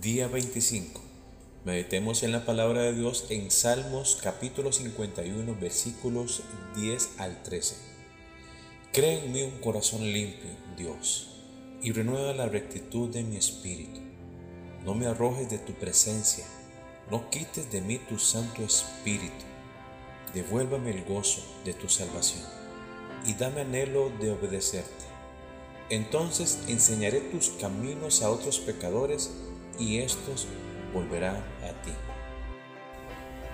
Día 25. Meditemos en la palabra de Dios en Salmos capítulo 51 versículos 10 al 13. Crea en mí un corazón limpio, Dios, y renueva la rectitud de mi espíritu. No me arrojes de tu presencia, no quites de mí tu santo espíritu. Devuélvame el gozo de tu salvación y dame anhelo de obedecerte. Entonces enseñaré tus caminos a otros pecadores y estos volverán a ti.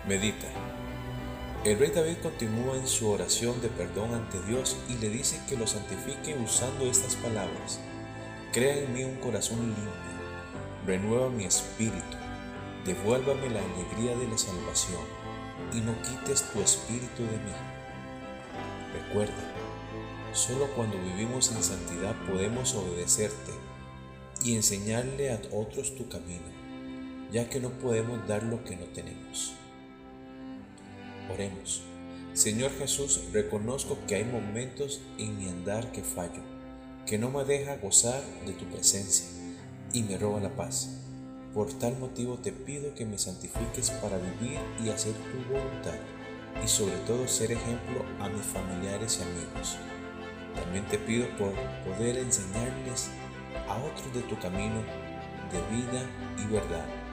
Medita. El rey David continúa en su oración de perdón ante Dios y le dice que lo santifique usando estas palabras. Crea en mí un corazón limpio, renueva mi espíritu, devuélvame la alegría de la salvación y no quites tu espíritu de mí. Recuerda, solo cuando vivimos en santidad podemos obedecerte y enseñarle a otros tu camino, ya que no podemos dar lo que no tenemos. Oremos. Señor Jesús, reconozco que hay momentos en mi andar que fallo, que no me deja gozar de tu presencia y me roba la paz. Por tal motivo te pido que me santifiques para vivir y hacer tu voluntad y sobre todo ser ejemplo a mis familiares y amigos. También te pido por poder enseñarles a otros de tu camino de vida y verdad.